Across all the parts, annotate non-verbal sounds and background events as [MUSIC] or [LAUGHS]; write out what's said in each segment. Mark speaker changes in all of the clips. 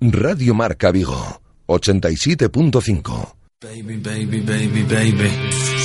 Speaker 1: Radio Marca Vigo, 87.5.
Speaker 2: Baby, baby, baby, baby.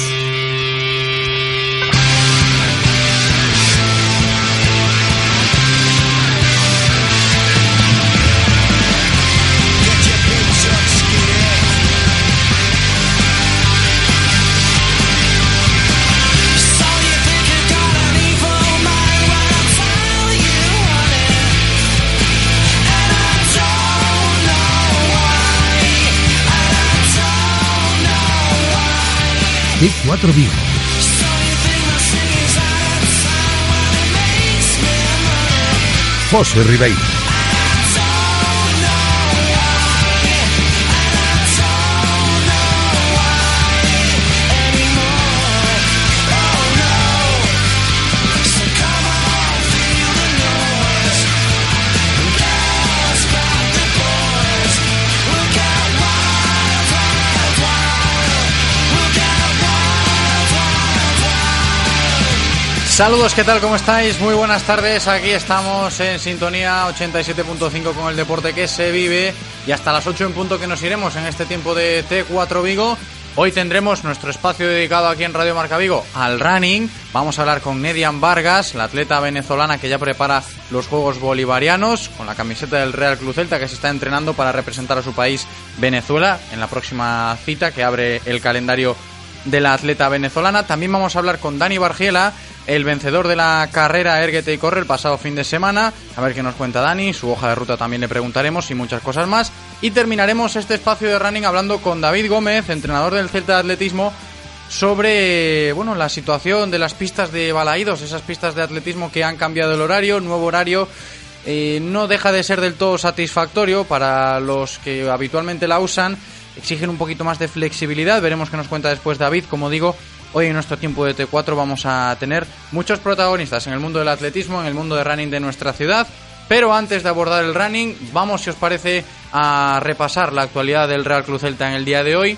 Speaker 3: T4 Vigo. José Ribeiro.
Speaker 4: Saludos, ¿qué tal? ¿Cómo estáis? Muy buenas tardes. Aquí estamos en sintonía 87.5 con el deporte que se vive y hasta las 8 en punto que nos iremos en este tiempo de T4 Vigo. Hoy tendremos nuestro espacio dedicado aquí en Radio Marca Vigo al running. Vamos a hablar con Nedian Vargas, la atleta venezolana que ya prepara los Juegos Bolivarianos con la camiseta del Real Club Celta que se está entrenando para representar a su país Venezuela en la próxima cita que abre el calendario de la atleta venezolana. También vamos a hablar con Dani Bargiela, el vencedor de la carrera Erguete y Corre el pasado fin de semana. A ver qué nos cuenta Dani, su hoja de ruta también le preguntaremos y muchas cosas más. Y terminaremos este espacio de running hablando con David Gómez, entrenador del Celta de Atletismo, sobre bueno la situación de las pistas de Balaídos, esas pistas de atletismo que han cambiado el horario, nuevo horario. eh, no deja de ser del todo satisfactorio para los que habitualmente la usan. Exigen un poquito más de flexibilidad. Veremos qué nos cuenta después David. Como digo, Hoy en nuestro tiempo de T4 vamos a tener muchos protagonistas en el mundo del atletismo, en el mundo de running de nuestra ciudad. Pero antes de abordar el running, vamos, si os parece, a repasar la actualidad del Real Cruz Celta en el día de hoy.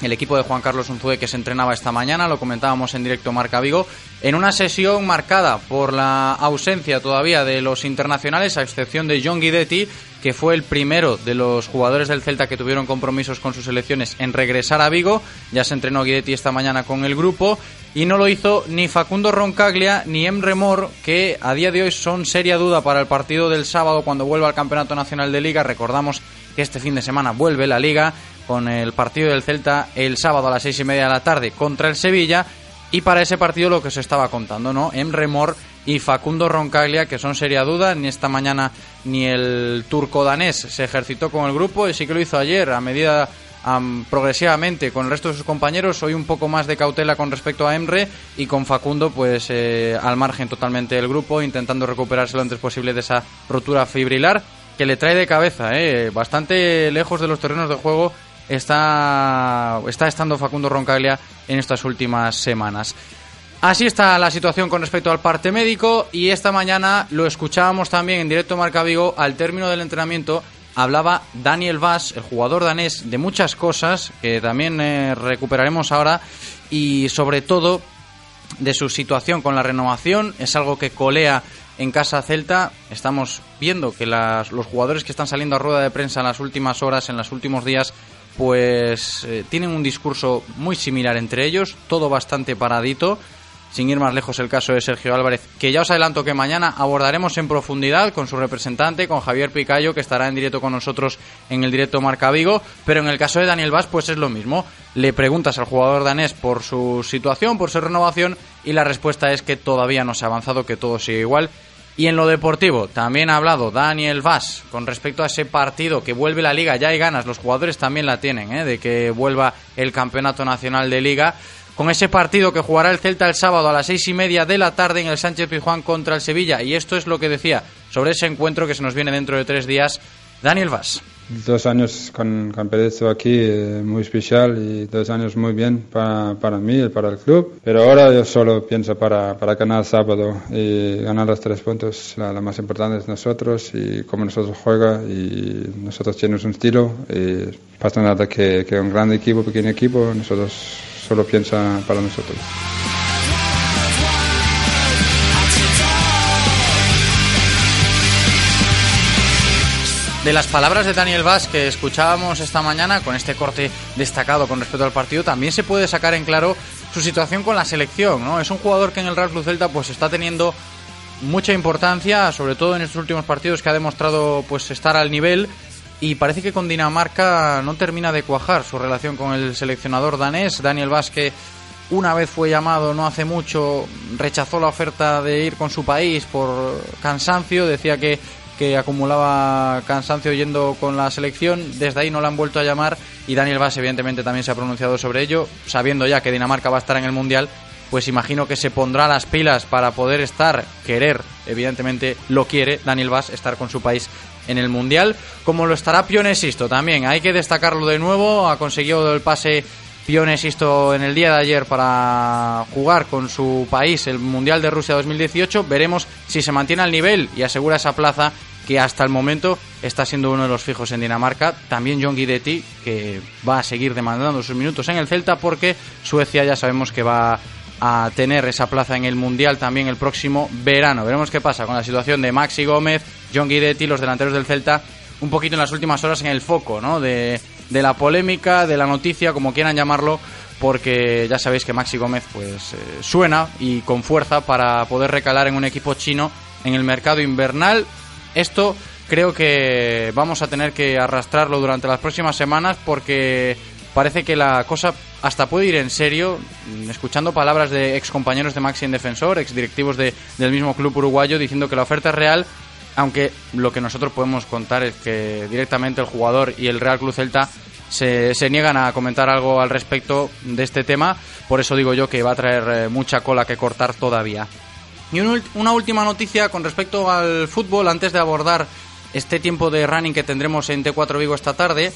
Speaker 4: El equipo de Juan Carlos Unzué que se entrenaba esta mañana, lo comentábamos en directo Marca Vigo, en una sesión marcada por la ausencia todavía de los internacionales, a excepción de John Guidetti, que fue el primero de los jugadores del Celta que tuvieron compromisos con sus selecciones en regresar a Vigo. Ya se entrenó Guidetti esta mañana con el grupo y no lo hizo ni Facundo Roncaglia ni Emre Mor, que a día de hoy son seria duda para el partido del sábado cuando vuelva al Campeonato Nacional de Liga. Recordamos que este fin de semana vuelve la Liga con el partido del Celta el sábado a las seis y media de la tarde contra el Sevilla. Y para ese partido lo que se estaba contando, ¿no? Emre Mor y Facundo Roncaglia, que son seria duda. Ni esta mañana ni el turco danés se ejercitó con el grupo y sí que lo hizo ayer a medida am, progresivamente con el resto de sus compañeros. Hoy un poco más de cautela con respecto a Emre y con Facundo, pues eh, al margen totalmente del grupo, intentando recuperarse lo antes posible de esa rotura fibrilar que le trae de cabeza, eh, bastante lejos de los terrenos de juego está, está estando Facundo Roncaglia en estas últimas semanas. Así está la situación con respecto al parte médico y esta mañana lo escuchábamos también en directo Marca Vigo al término del entrenamiento hablaba Daniel Vaz, el jugador danés, de muchas cosas que también eh, recuperaremos ahora y sobre todo de su situación con la renovación. Es algo que colea en Casa Celta. Estamos viendo que los jugadores que están saliendo a rueda de prensa en las últimas horas, en los últimos días, pues eh, tienen un discurso muy similar entre ellos, todo bastante paradito. Sin ir más lejos el caso de Sergio Álvarez, que ya os adelanto que mañana abordaremos en profundidad con su representante, con Javier Picayo, que estará en directo con nosotros en el directo Marca Vigo. Pero en el caso de Daniel Vaz, pues es lo mismo. Le preguntas al jugador danés por su situación, por su renovación, y la respuesta es que todavía no se ha avanzado, que todo sigue igual. Y en lo deportivo, también ha hablado Daniel Vaz con respecto a ese partido que vuelve la liga, ya hay ganas, los jugadores también la tienen, ¿eh? de que vuelva el campeonato nacional de liga. Con ese partido que jugará el Celta el sábado a las seis y media de la tarde en el Sánchez Pizjuán contra el Sevilla. Y esto es lo que decía sobre ese encuentro que se nos viene dentro de tres días Daniel Vaz.
Speaker 3: Dos años con, con aquí eh, muy especial y dos años muy bien para, para mí y para el club. Pero ahora yo solo pienso para, para ganar sábado y ganar los tres puntos. La, más importante es nosotros y cómo nosotros juega y nosotros tenemos un estilo y pasa nada que, que un gran equipo, pequeño equipo, nosotros solo piensa para nosotros.
Speaker 4: De las palabras de Daniel Vaz que escuchábamos esta mañana con este corte destacado con respecto al partido, también se puede sacar en claro su situación con la selección, ¿no? Es un jugador que en el Real Club Celta pues está teniendo mucha importancia, sobre todo en estos últimos partidos que ha demostrado pues estar al nivel y parece que con Dinamarca no termina de cuajar su relación con el seleccionador danés, Daniel Vaz que una vez fue llamado no hace mucho, rechazó la oferta de ir con su país por cansancio, decía que que acumulaba cansancio yendo con la selección. Desde ahí no la han vuelto a llamar y Daniel Vaz evidentemente también se ha pronunciado sobre ello, sabiendo ya que Dinamarca va a estar en el Mundial. Pues imagino que se pondrá las pilas para poder estar, querer, evidentemente lo quiere Daniel Vaz, estar con su país en el Mundial, como lo estará Pionesisto también. Hay que destacarlo de nuevo, ha conseguido el pase Pionesisto en el día de ayer para jugar con su país el Mundial de Rusia 2018. Veremos si se mantiene al nivel y asegura esa plaza que hasta el momento está siendo uno de los fijos en Dinamarca. También John Guidetti, que va a seguir demandando sus minutos en el Celta porque Suecia ya sabemos que va a tener esa plaza en el Mundial también el próximo verano. Veremos qué pasa con la situación de Maxi Gómez, John Guidetti, los delanteros del Celta, un poquito en las últimas horas en el foco ¿no? de, la polémica, de la noticia, como quieran llamarlo, porque ya sabéis que Maxi Gómez pues eh, suena y con fuerza para poder recalar en un equipo chino en el mercado invernal. Esto creo que vamos a tener que arrastrarlo durante las próximas semanas porque parece que la cosa hasta puede ir en serio, escuchando palabras de ex compañeros de Maxi en Defensor, ex directivos del mismo club uruguayo, diciendo que la oferta es real, aunque lo que nosotros podemos contar es que directamente el jugador y el Real Club Celta se, niegan a comentar algo al respecto de este tema, por eso digo yo que va a traer eh, mucha cola que cortar todavía. Y una última noticia con respecto al fútbol, antes de abordar este tiempo de running que tendremos en T4 Vigo esta tarde,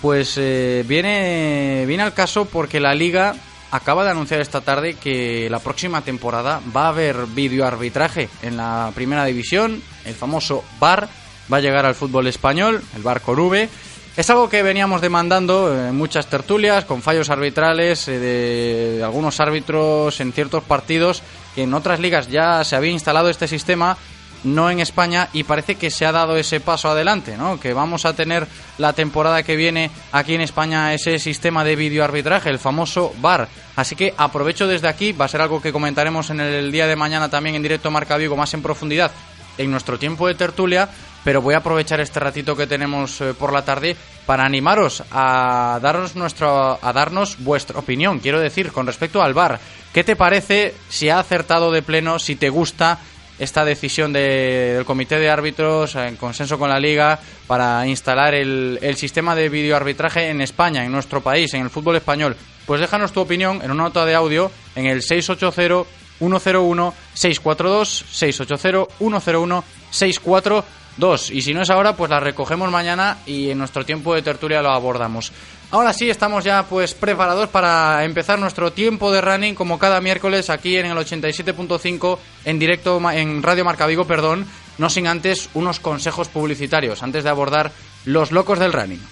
Speaker 4: pues eh, viene, viene al caso porque la liga acaba de anunciar esta tarde que la próxima temporada va a haber videoarbitraje en la primera división, el famoso VAR va a llegar al fútbol español, el VAR Corube. Es algo que veníamos demandando en muchas tertulias, con fallos arbitrales eh, de algunos árbitros en ciertos partidos que en otras ligas ya se había instalado este sistema, no en España, y parece que se ha dado ese paso adelante, ¿no? Que vamos a tener la temporada que viene aquí en España ese sistema de videoarbitraje, el famoso VAR. Así que aprovecho desde aquí, va a ser algo que comentaremos en el día de mañana también en directo Marca Vigo más en profundidad en nuestro tiempo de tertulia, pero voy a aprovechar este ratito que tenemos eh, por la tarde para animaros a darnos nuestro a darnos vuestra opinión, quiero decir, con respecto al VAR. ¿Qué te parece si ha acertado de pleno, si te gusta esta decisión del comité de árbitros en consenso con la liga para instalar el, el sistema de videoarbitraje en España, en nuestro país, en el fútbol español? Pues déjanos tu opinión en una nota de audio en el 680 101 642 680 101 642 y si no es ahora pues la recogemos mañana y en nuestro tiempo de tertulia lo abordamos. Ahora sí, estamos ya pues preparados para empezar nuestro tiempo de running como cada miércoles aquí en el 87.5 en directo en Radio Marca Vigo, perdón, no sin antes unos consejos publicitarios antes de abordar los locos del running.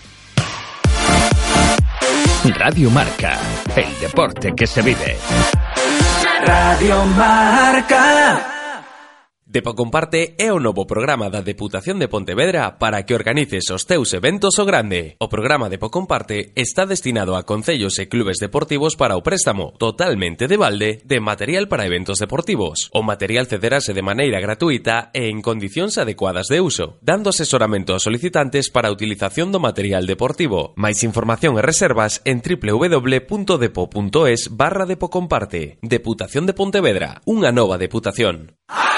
Speaker 5: Radio Marca, el deporte que se vive.
Speaker 6: Radio Marca.
Speaker 5: Depo Comparte é o novo programa da Deputación de Pontevedra para que organices os teus eventos o grande. O programa Depo Comparte está destinado a concellos e clubes deportivos para o préstamo, totalmente de balde, de material para eventos deportivos. O material cederase de maneira gratuita e en condicións adecuadas de uso, dando asesoramento aos solicitantes para a utilización do material deportivo. Mais información e reservas en www.depo.es barra Depocomparte. Deputación de Pontevedra, unha nova deputación. ¡Ah!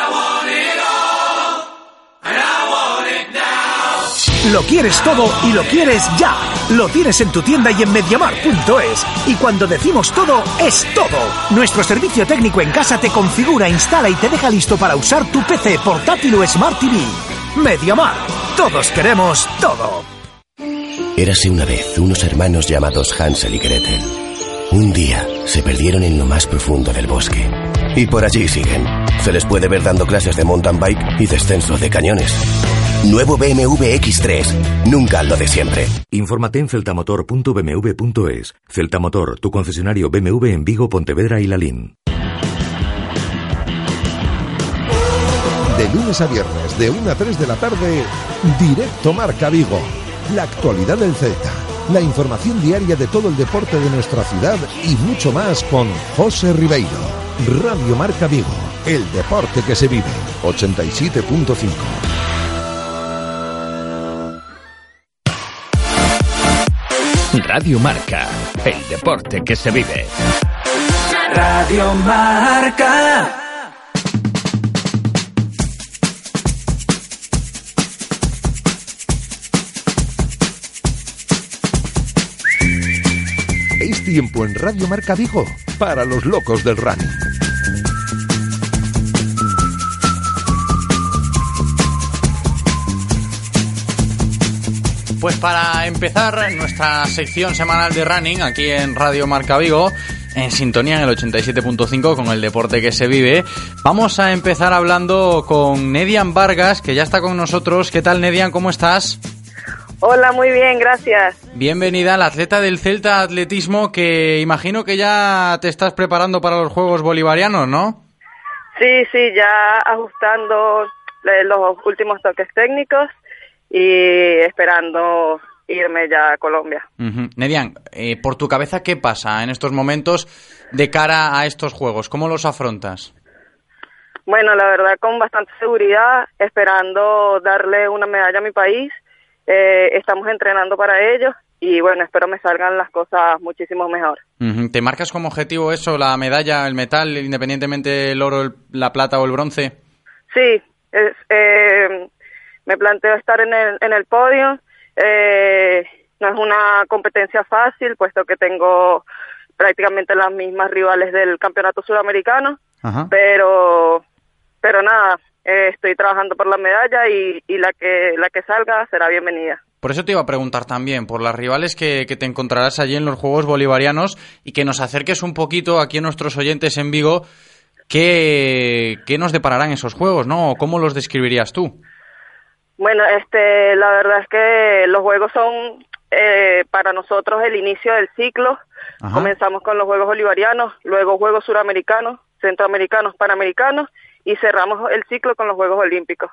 Speaker 7: Lo quieres todo y lo quieres ya. Lo tienes en tu tienda y en mediamar.es. Y cuando decimos todo, es todo. Nuestro servicio técnico en casa te configura, instala y te deja listo para usar tu PC, portátil o Smart TV. Mediamar. Todos queremos todo.
Speaker 8: Érase una vez unos hermanos llamados Hansel y Gretel. Un día se perdieron en lo más profundo del bosque. Y por allí siguen. Se les puede ver dando clases de mountain bike y descenso de cañones. Nuevo BMW X3. Nunca lo de siempre.
Speaker 9: Infórmate en celtamotor.bmw.es. Celtamotor, tu concesionario BMW en Vigo, Pontevedra y Lalín.
Speaker 1: De lunes a viernes, de 1 a 3 de la tarde, Directo Marca Vigo. La actualidad del Celta. La información diaria de todo el deporte de nuestra ciudad y mucho más con José Ribeiro. Radio Marca Vigo. El deporte que se vive. 87.5.
Speaker 7: Radio Marca, el deporte que se vive.
Speaker 6: Radio Marca.
Speaker 1: Tiempo en Radio Marca Vigo para los locos del running.
Speaker 4: Pues para empezar nuestra sección semanal de running aquí en Radio Marca Vigo, en sintonía en el 87.5 con el deporte que se vive, vamos a empezar hablando con Nedian Vargas, que ya está con nosotros. ¿Qué tal, Nedian? ¿Cómo estás?
Speaker 10: Hola, muy bien, gracias.
Speaker 4: Bienvenida al atleta del Celta Atletismo, que imagino que ya te estás preparando para los Juegos Bolivarianos, ¿no?
Speaker 10: Sí, sí, ya ajustando eh, los últimos toques técnicos y esperando irme ya a Colombia.
Speaker 4: Ujú. Nedian, eh, por tu cabeza, ¿qué pasa en estos momentos de cara a estos Juegos? ¿Cómo los afrontas?
Speaker 10: Bueno, la verdad con bastante seguridad, esperando darle una medalla a mi país. Eh, estamos entrenando para ello y bueno, espero me salgan las cosas muchísimo mejor.
Speaker 4: ¿Te marcas como objetivo eso, la medalla, el metal, independientemente el oro, el- la plata o el bronce?
Speaker 10: Sí, es, eh, me planteo estar en el, en el podio. Eh, no es una competencia fácil, puesto que tengo prácticamente las mismas rivales del campeonato sudamericano,
Speaker 4: Ajá.
Speaker 10: pero pero nada, eh, estoy trabajando por la medalla y, y la que la que salga será bienvenida.
Speaker 4: Por eso te iba a preguntar también, por las rivales que, que te encontrarás allí en los Juegos Bolivarianos y que nos acerques un poquito aquí a nuestros oyentes en Vigo, ¿qué, qué nos depararán esos Juegos, no? ¿O ¿Cómo los describirías tú?
Speaker 10: Bueno, este, la verdad es que los juegos son eh, para nosotros el inicio del ciclo.
Speaker 4: Ajá.
Speaker 10: Comenzamos con los Juegos Bolivarianos, luego Juegos Suramericanos, Centroamericanos, Panamericanos y cerramos el ciclo con los Juegos Olímpicos.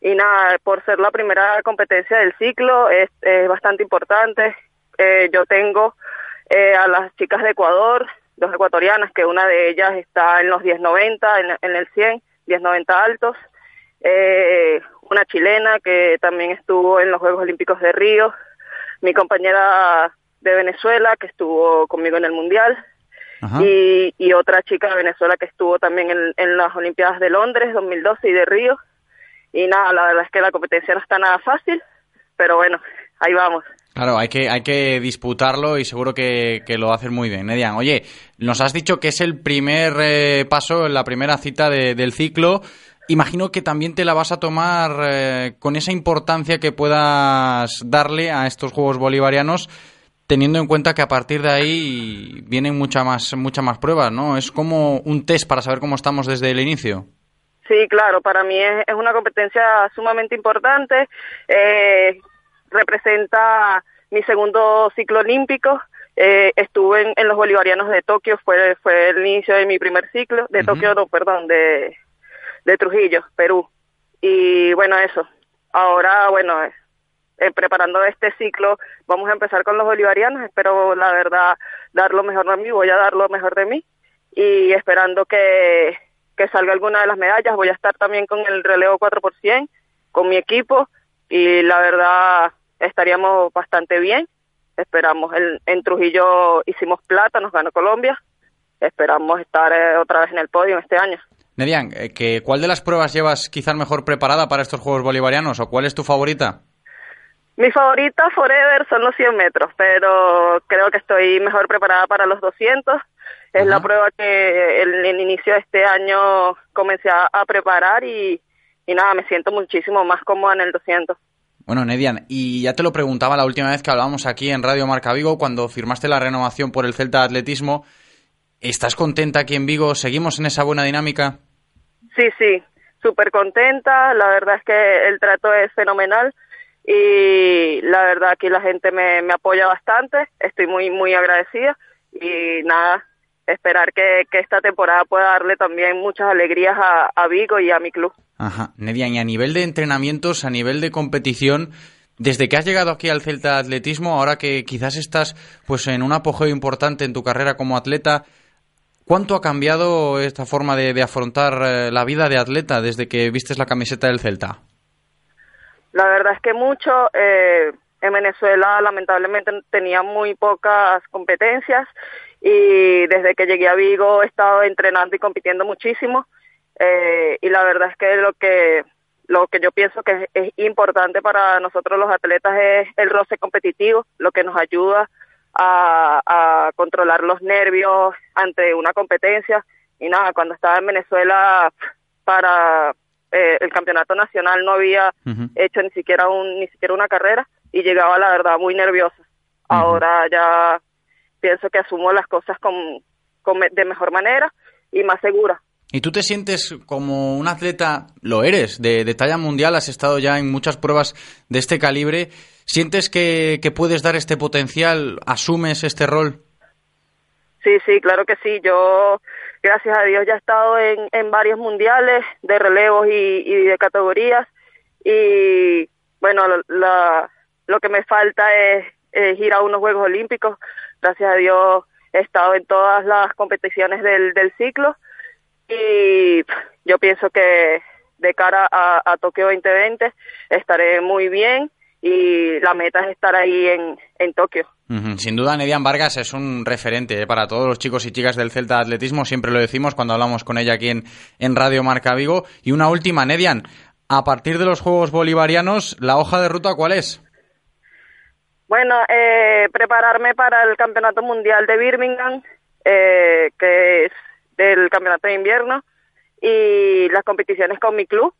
Speaker 10: Y nada, por ser la primera competencia del ciclo es, bastante importante. Eh, yo tengo eh, a las chicas de Ecuador, dos ecuatorianas, que una de ellas está en los 1090, en, en el 100, 1090 altos. Eh, una chilena que también estuvo en los Juegos Olímpicos de Río. Mi compañera de Venezuela que estuvo conmigo en el Mundial. Y, y otra chica de Venezuela que estuvo también en, en las Olimpiadas de Londres 2012 y de Río. Y nada, la verdad es que la competencia no está nada fácil, pero bueno, ahí vamos.
Speaker 4: Claro, hay que, hay que disputarlo y seguro que, que lo hacen muy bien. Nedian, oye, nos has dicho que es el primer eh, paso, la primera cita de- del ciclo. Imagino que también te la vas a tomar eh, con esa importancia que puedas darle a estos Juegos Bolivarianos, teniendo en cuenta que a partir de ahí vienen muchas más, muchas más pruebas, ¿no? Es como un test para saber cómo estamos desde el inicio.
Speaker 10: Sí, claro, para mí es, es una competencia sumamente importante. Eh, representa mi segundo ciclo olímpico. Eh, estuve en, en los Bolivarianos de Tokio, fue, fue el inicio de mi primer ciclo, de Tokio, no, perdón, de, de Trujillo, Perú. Y bueno, eso. Ahora, bueno, eh, preparando este ciclo, vamos a empezar con los bolivarianos. Espero, la verdad, dar lo mejor de mí, voy a dar lo mejor de mí. Y esperando que, que salga alguna de las medallas. Voy a estar también con el relevo 4%, con mi equipo. Y la verdad, estaríamos bastante bien. Esperamos, en, en Trujillo hicimos plata, nos ganó Colombia. Esperamos estar eh, otra vez en el podio este año.
Speaker 4: Nedian, eh, ¿cuál de las pruebas llevas quizás mejor preparada para estos Juegos Bolivarianos o cuál es tu favorita?
Speaker 10: Mi favorita forever son los 100 metros, pero creo que estoy mejor preparada para los 200. Es la prueba que en el inicio de este año comencé a, a preparar y, y nada, me siento muchísimo más cómoda en el 200.
Speaker 4: Bueno, Nedian, y ya te lo preguntaba la última vez que hablábamos aquí en Radio Marca Vigo, cuando firmaste la renovación por el Celta de Atletismo. ¿Estás contenta aquí en Vigo? ¿Seguimos en esa buena dinámica?
Speaker 10: Sí, sí, súper contenta. La verdad es que el trato es fenomenal y la verdad aquí la gente me, me apoya bastante. Estoy muy, muy agradecida y nada, esperar que, que, esta temporada pueda darle también muchas alegrías a, a Vigo y a mi club.
Speaker 4: Ajá, Nedia, y a nivel de entrenamientos, a nivel de competición, desde que has llegado aquí al Celta Atletismo, ahora que quizás estás pues en un apogeo importante en tu carrera como atleta, ¿cuánto ha cambiado esta forma de, de afrontar eh, la vida de atleta desde que vistes la camiseta del Celta?
Speaker 10: La verdad es que mucho. Eh, en Venezuela lamentablemente tenía muy pocas competencias y desde que llegué a Vigo he estado entrenando y compitiendo muchísimo eh, y la verdad es que lo que lo que yo pienso que es, importante para nosotros los atletas es el roce competitivo, lo que nos ayuda a controlar los nervios ante una competencia y nada, cuando estaba en Venezuela para eh, el campeonato nacional no había uh -huh. hecho ni siquiera un ni siquiera una carrera y llegaba la verdad muy nerviosa. Uh -huh. Ahora ya pienso que asumo las cosas con, con, de mejor manera y más segura.
Speaker 4: ¿Y tú te sientes como un atleta, lo eres, de, de talla mundial, has estado ya en muchas pruebas de este calibre, ¿sientes que, que puedes dar este potencial, asumes este rol?
Speaker 10: Sí, sí, claro que sí. Yo, gracias a Dios, ya he estado en, en varios mundiales de relevos y, de categorías. Y bueno, lo que me falta es, es, ir a unos Juegos Olímpicos. Gracias a Dios he estado en todas las competiciones del, del ciclo y yo pienso que de cara a, a Tokio 2020 estaré muy bien y la meta es estar ahí en, en Tokio.
Speaker 4: Sin duda, Nedian Vargas es un referente ¿eh? para todos los chicos y chicas del Celta Atletismo, siempre lo decimos cuando hablamos con ella aquí en, en Radio Marca Vigo. Y una última, Nedian, a partir de los Juegos Bolivarianos, ¿la hoja de ruta cuál es?
Speaker 10: Bueno, eh, prepararme para el Campeonato Mundial de Birmingham, eh, que es del Campeonato de Invierno, y las competiciones con mi club.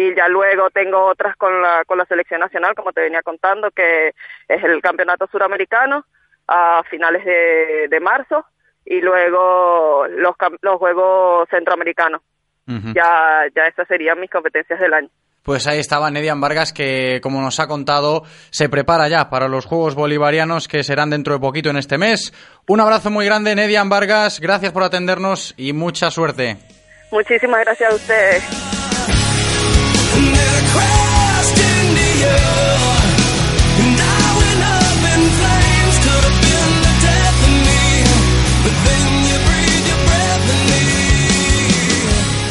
Speaker 10: Y ya luego tengo otras con la, con la selección nacional, como te venía contando, que es el Campeonato Suramericano a finales de, de marzo, y luego los, los Juegos Centroamericanos. Uh -huh. Ya, ya esas serían mis competencias del año.
Speaker 4: Pues ahí estaba Nedian Vargas que, como nos ha contado, se prepara ya para los Juegos Bolivarianos que serán dentro de poquito en este mes. Un abrazo muy grande, Nedian Vargas. Gracias por atendernos y mucha suerte.
Speaker 10: Muchísimas gracias a ustedes.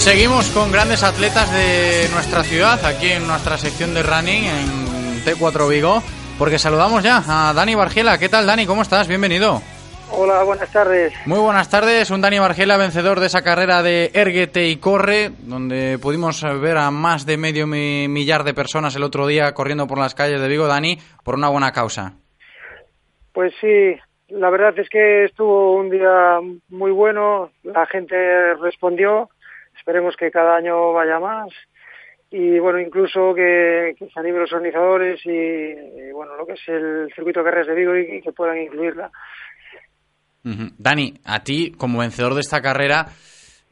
Speaker 4: Seguimos con grandes atletas de nuestra ciudad, aquí en nuestra sección de running en T4 Vigo, porque saludamos ya a Dani Bargiela. ¿Qué tal, Dani? ¿Cómo estás? Bienvenido.
Speaker 11: Hola, buenas tardes.
Speaker 4: Muy buenas tardes. Un Dani Bargiela, vencedor de esa carrera de Erguete y Corre, donde pudimos ver a más de medio millar de personas el otro día corriendo por las calles de Vigo, Dani, por una buena causa.
Speaker 11: Pues sí, la verdad es que estuvo un día muy bueno, la gente respondió esperemos que cada año vaya más y bueno incluso que, que se animen los organizadores y, y, bueno lo que es el circuito de carreras de Vigo y, y que puedan incluirla
Speaker 4: Dani a ti como vencedor de esta carrera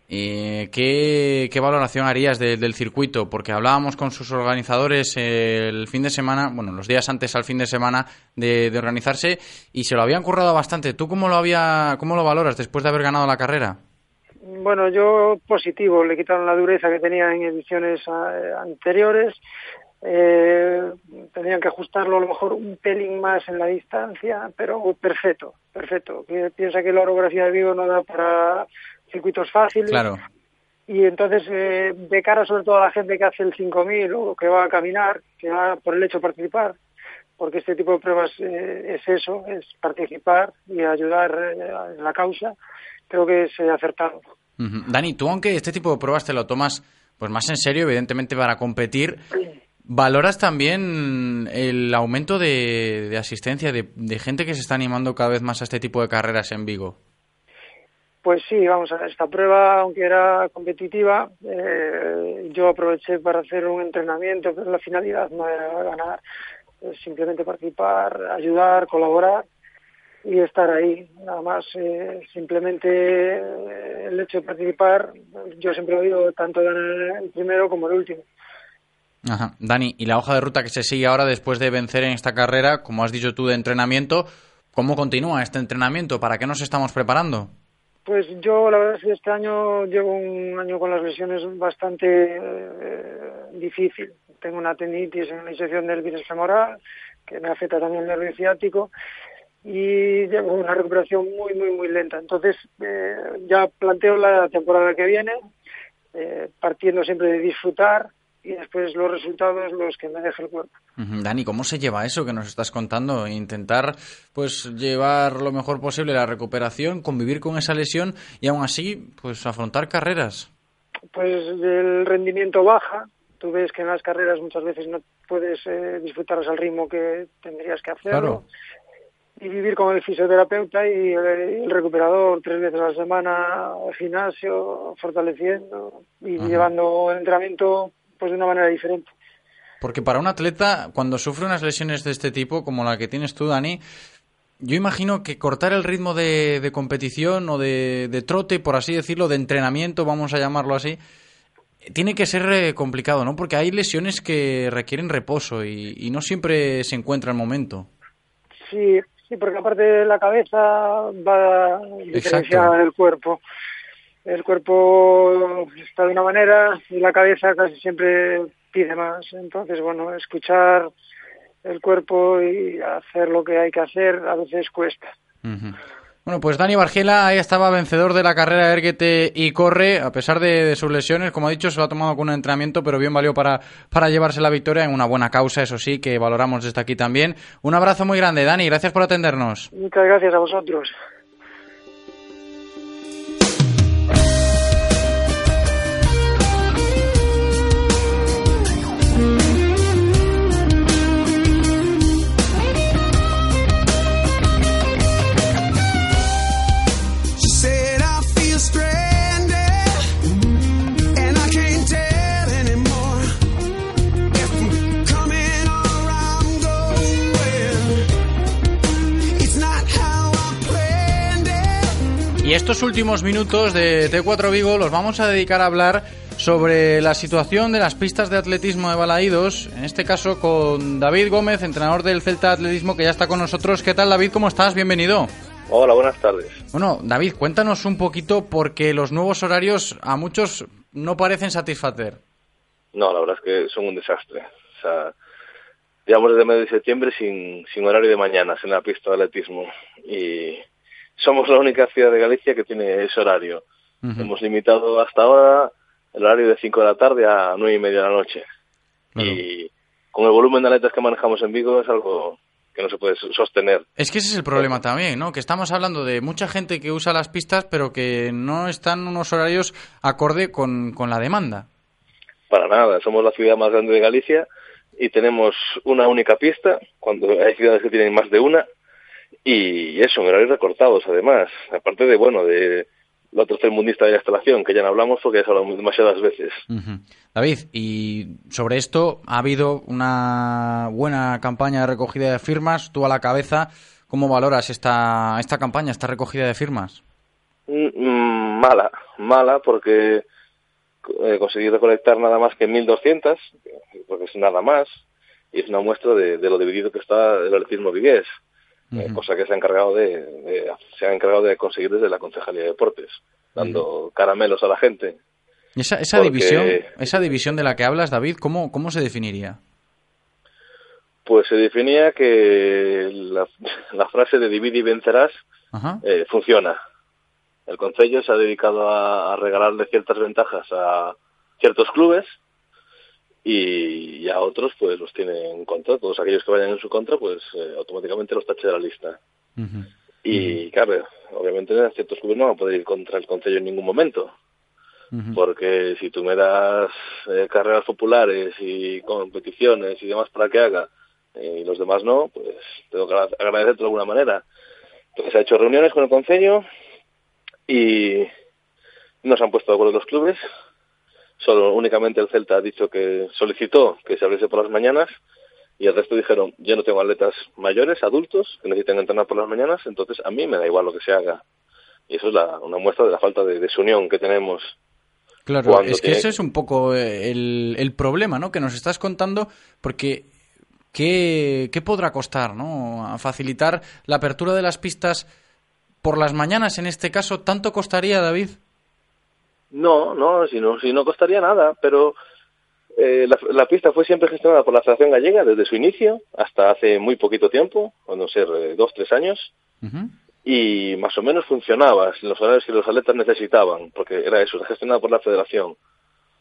Speaker 4: eh, ¿qué, ¿qué, valoración harías de, del circuito? Porque hablábamos con sus organizadores el fin de semana, bueno, los días antes al fin de semana de, de organizarse y se lo habían currado bastante. ¿Tú cómo lo, había, cómo lo valoras después de haber ganado la carrera?
Speaker 11: Bueno, yo positivo, le quitaron la dureza que tenía en ediciones eh, anteriores, eh, tenían que ajustarlo a lo mejor un pelín más en la distancia, pero perfecto, perfecto. Piensa que la orografía de Vigo no da para circuitos fáciles.
Speaker 4: Claro.
Speaker 11: Y entonces, eh, de cara sobre todo a la gente que hace el 5000 o que va a caminar, que va por el hecho de participar, porque este tipo de pruebas eh, es eso, es participar y ayudar en la causa, creo que es acertado.
Speaker 4: Uh -huh. Dani, tú aunque este tipo de pruebas te lo tomas pues más en serio, evidentemente para competir, ¿valoras también el aumento de, de asistencia, de, gente que se está animando cada vez más a este tipo de carreras en Vigo?
Speaker 11: Pues sí, vamos a esta prueba, aunque era competitiva, eh, yo aproveché para hacer un entrenamiento, pero la finalidad no era ganar, simplemente participar, ayudar, colaborar y estar ahí. Nada más, eh, simplemente eh, el hecho de participar, yo siempre lo digo, tanto ganar el primero como el último.
Speaker 4: Ajá. Dani, ¿y la hoja de ruta que se sigue ahora después de vencer en esta carrera, como has dicho tú, de entrenamiento, cómo continúa este entrenamiento? ¿Para qué nos estamos preparando?
Speaker 11: Pues yo la verdad es que este año llevo un año con las lesiones bastante eh, difícil. Tengo una tendinitis en la inserción del bíceps femoral, que me afecta también el nervio ciático, y llevo una recuperación muy, muy, muy lenta. Entonces eh, ya planteo la temporada que viene, eh, partiendo siempre de disfrutar, y después los resultados los que me deja el cuerpo.
Speaker 4: Dani, ¿cómo se lleva eso que nos estás contando? Intentar pues llevar lo mejor posible la recuperación, convivir con esa lesión y aún así pues afrontar carreras.
Speaker 11: Pues el rendimiento baja, tú ves que en las carreras muchas veces no puedes eh, disfrutarlas al ritmo que tendrías que hacerlo. Y vivir con el fisioterapeuta y el, recuperador tres veces a la semana al gimnasio, fortaleciendo y llevando el entrenamiento pues de una manera diferente.
Speaker 4: Porque para un atleta, cuando sufre unas lesiones de este tipo, como la que tienes tú, Dani, yo imagino que cortar el ritmo de, competición o de, trote, por así decirlo, de entrenamiento, vamos a llamarlo así, tiene que ser eh, complicado, ¿no? Porque hay lesiones que requieren reposo y, no siempre se encuentra el momento.
Speaker 11: Sí, sí, porque aparte de la cabeza va diferenciada del cuerpo el cuerpo está de una manera y la cabeza casi siempre pide más. Entonces, bueno, escuchar el cuerpo y hacer lo que hay que hacer a veces cuesta.
Speaker 4: Bueno, pues Dani Bargela ahí estaba vencedor de la carrera Erguete y corre, a pesar de, sus lesiones, como ha dicho, se lo ha tomado con un entrenamiento, pero bien valió para, para llevarse la victoria en una buena causa, eso sí, que valoramos desde aquí también. Un abrazo muy grande, Dani, gracias por atendernos.
Speaker 11: Muchas gracias a vosotros.
Speaker 4: Estos últimos minutos de T4 Vigo los vamos a dedicar a hablar sobre la situación de las pistas de atletismo de Balaídos, en este caso con David Gómez, entrenador del Celta Atletismo, que ya está con nosotros. ¿Qué tal, David? ¿Cómo estás? Bienvenido.
Speaker 12: Hola, buenas tardes.
Speaker 4: Bueno, David, cuéntanos un poquito porque los nuevos horarios a muchos no parecen satisfacer.
Speaker 12: No, la verdad es que son un desastre. O sea, llevamos desde medio de septiembre sin, sin horario de mañanas en la pista de atletismo y somos la única ciudad de Galicia que tiene ese horario. Hemos limitado hasta ahora el horario de 5 de la tarde a 9 y media de la noche. Y con el volumen de atletas que manejamos en Vigo es algo que no se puede sostener.
Speaker 4: Es que ese es el problema también, ¿no? Que estamos hablando de mucha gente que usa las pistas, pero que no están unos horarios acorde con, con la demanda.
Speaker 12: Para nada, somos la ciudad más grande de Galicia y tenemos una única pista, cuando hay ciudades que tienen más de una, y eso, en horarios recortados además, aparte de, bueno, de lo tercermundista de la instalación, que ya no hablamos porque ya se hablado demasiadas veces.
Speaker 4: David, y sobre esto ha habido una buena campaña de recogida de firmas, tú a la cabeza, ¿cómo valoras esta, esta campaña, esta recogida de firmas?
Speaker 12: Mm, mm, mala, mala porque he conseguido recolectar nada más que 1.200, porque es nada más, y es una muestra de, de lo dividido que está el atletismo vigués. Eh, cosa que se ha encargado de, se ha encargado de conseguir desde la Concejalía de Deportes, dando caramelos a la gente.
Speaker 4: esa, esa división, esa división de la que hablas, David, cómo, cómo se definiría?
Speaker 12: Pues se definía que la, [LAUGHS] frase de divide y vencerás eh, funciona. El Concello se ha dedicado a regalarle ciertas ventajas a ciertos clubes y, a otros pues los tiene en contra, todos aquellos que vayan en su contra pues eh, automáticamente los tache de la lista. Y claro, obviamente ciertos clubes no van a poder ir contra el Concello en ningún momento, porque si tú me das eh, carreras populares y competiciones y demás para que haga eh, y los demás no, pues tengo que agradecerte de alguna manera. Entonces ha hecho reuniones con el Concello y no se han puesto de acuerdo los clubes. Solo únicamente el Celta ha dicho que solicitó que se abriese por las mañanas y el resto dijeron, yo no tengo atletas mayores, adultos, que necesiten entrenar por las mañanas, entonces a mí me da igual lo que se haga. Y eso es la, una muestra de la falta de desunión que tenemos.
Speaker 4: Claro, es que ese es un poco el, el problema, ¿no? Que nos estás contando, porque ¿qué, ¿qué podrá costar, ¿no? A facilitar la apertura de las pistas por las mañanas, en este caso, ¿tanto costaría, David?
Speaker 12: No, no, si no, si no costaría nada, pero eh, la, pista fue siempre gestionada por la Federación Gallega desde su inicio hasta hace muy poquito tiempo, no sé, dos, tres años, y más o menos funcionaba en los horarios que los atletas necesitaban, porque era eso, gestionada por la Federación.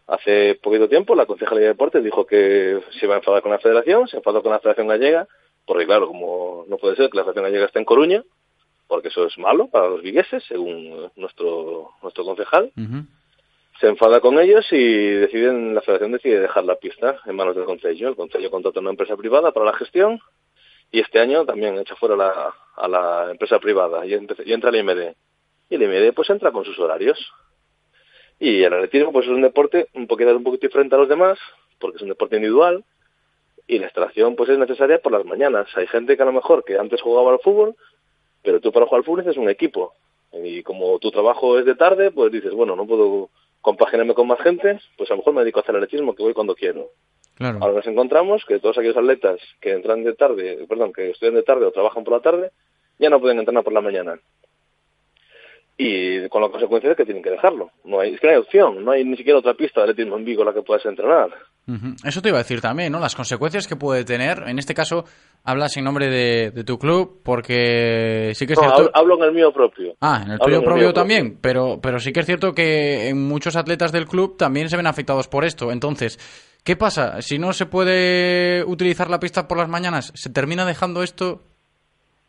Speaker 12: Hace poquito tiempo la Concejalía de Deportes dijo que se iba a enfadar con la Federación, se enfadó con la Federación Gallega, porque claro, como no puede ser que la Federación Gallega esté en Coruña, porque eso es malo para los vigueses, según nuestro, nuestro concejal se enfada con ellos y deciden, la federación decide dejar la pista en manos del Consejo. El Consejo contrata una empresa privada para la gestión y este año también echa fuera la, a la empresa privada y, entra el IMD. Y el IMD pues entra con sus horarios. Y el atletismo pues es un deporte un poquito, un poquito diferente a los demás porque es un deporte individual y la instalación pues es necesaria por las mañanas. Hay gente que a lo mejor que antes jugaba al fútbol, pero tú para jugar al fútbol necesitas un equipo. Y como tu trabajo es de tarde, pues dices, bueno, no puedo compaginarme con más gente, pues a lo mejor me dedico a hacer atletismo, que voy cuando quiero. Ahora nos encontramos que todos aquellos atletas que entran de tarde, perdón, que estudian de tarde o trabajan por la tarde, ya no pueden entrenar por la mañana. Y con la consecuencia de que tienen que dejarlo. No hay, es que no hay opción, no hay ni siquiera otra pista de atletismo en Vigo en la que puedas entrenar.
Speaker 4: Eso te iba a decir también, ¿no? Las consecuencias que puede tener, en este caso, hablas en nombre de, tu club, porque sí que es cierto...
Speaker 12: Hablo en el mío propio.
Speaker 4: Ah, en el tuyo propio también, Pero, pero sí que es cierto que en muchos atletas del club también se ven afectados por esto. Entonces, ¿qué pasa? Si no se puede utilizar la pista por las mañanas, ¿se termina dejando esto?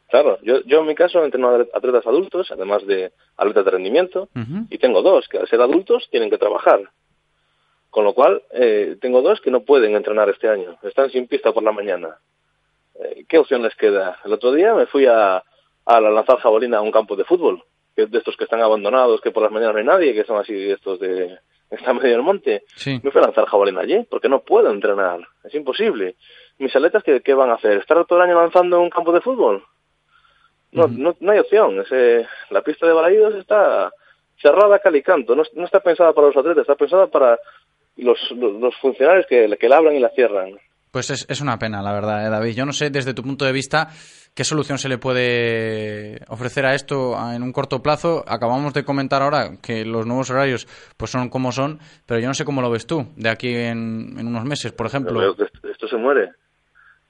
Speaker 12: Claro, yo, yo en mi caso entreno atletas adultos, además de atletas de rendimiento, y tengo dos que al ser adultos tienen que trabajar. Con lo cual, eh, tengo dos que no pueden entrenar este año, están sin pista por la mañana. Eh, ¿Qué opción les queda? El otro día me fui a, a lanzar jabolina a un campo de fútbol, que de estos que están abandonados, que por las mañanas no hay nadie, que son así estos de [LAUGHS] esta medio del monte. Me fui a lanzar jabolina allí, porque no puedo entrenar, es imposible. Mis atletas, ¿qué, qué van a hacer? ¿Estar todo el año lanzando en un campo de fútbol? No, no, no hay opción. Ese, la pista de Balaídos está cerrada cal y canto. No, no está pensada para los atletas, está pensada para los, los, funcionarios que, que la abran y la cierran.
Speaker 4: Pues es, es una pena, la verdad, ¿eh, David. Yo no sé, desde tu punto de vista, qué solución se le puede ofrecer a esto en un corto plazo. Acabamos de comentar ahora que los nuevos horarios pues son como son, pero yo no sé cómo lo ves tú de aquí en, en unos meses, por ejemplo.
Speaker 12: esto se muere.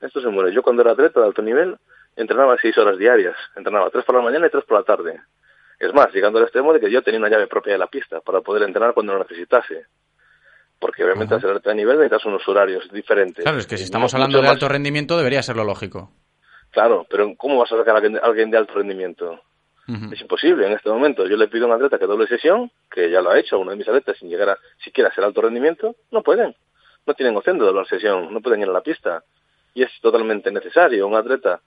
Speaker 12: Esto se muere. Yo cuando era atleta de alto nivel entrenaba seis horas diarias. Entrenaba tres por la mañana y tres por la tarde. Es más, llegando al extremo de que yo tenía una llave propia de la pista para poder entrenar cuando lo necesitase porque obviamente al ser de nivel necesitas unos horarios diferentes.
Speaker 4: Claro, es que si estamos hablando de alto rendimiento debería ser lo lógico.
Speaker 12: Claro, pero ¿cómo vas a sacar a alguien de alto rendimiento? Es imposible en este momento. Yo le pido a un atleta que doble sesión, que ya lo ha hecho, uno de mis atletas, sin llegar a siquiera a ser alto rendimiento, no pueden. No tienen opción de doblar sesión, no pueden ir a la pista. Y es totalmente necesario. Un atleta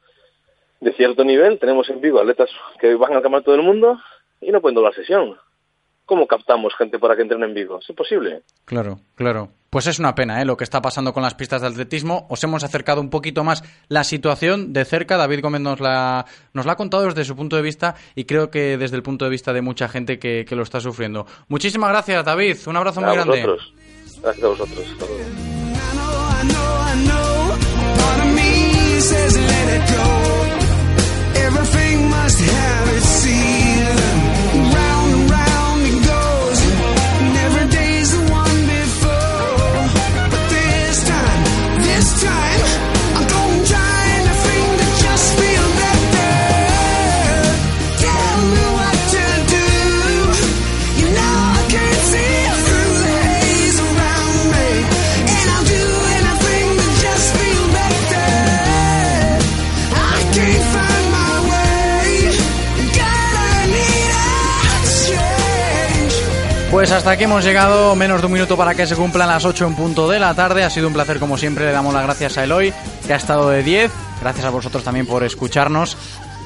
Speaker 12: de cierto nivel, tenemos en vivo atletas que van al campeonato del mundo y no pueden doblar sesión. ¿Cómo captamos gente para que entren en Vigo? Es imposible.
Speaker 4: Claro, claro. Pues es una pena ¿eh? lo que está pasando con las pistas de atletismo. Os hemos acercado un poquito más la situación de cerca. David Gómez nos la, nos la ha contado desde su punto de vista y creo que desde el punto de vista de mucha gente que, lo está sufriendo. Muchísimas gracias, David. Un abrazo muy grande.
Speaker 12: Gracias a vosotros.
Speaker 4: Pues hasta aquí hemos llegado, menos de un minuto para que se cumplan las 8 en punto de la tarde. Ha sido un placer como siempre, le damos las gracias a Eloy, que ha estado de 10. Gracias a vosotros también por escucharnos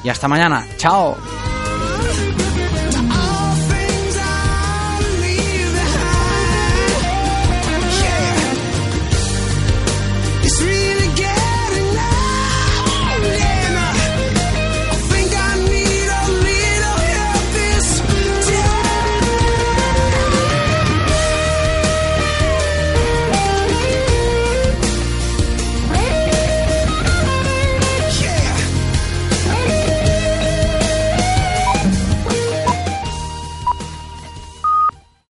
Speaker 4: y hasta mañana. Chao.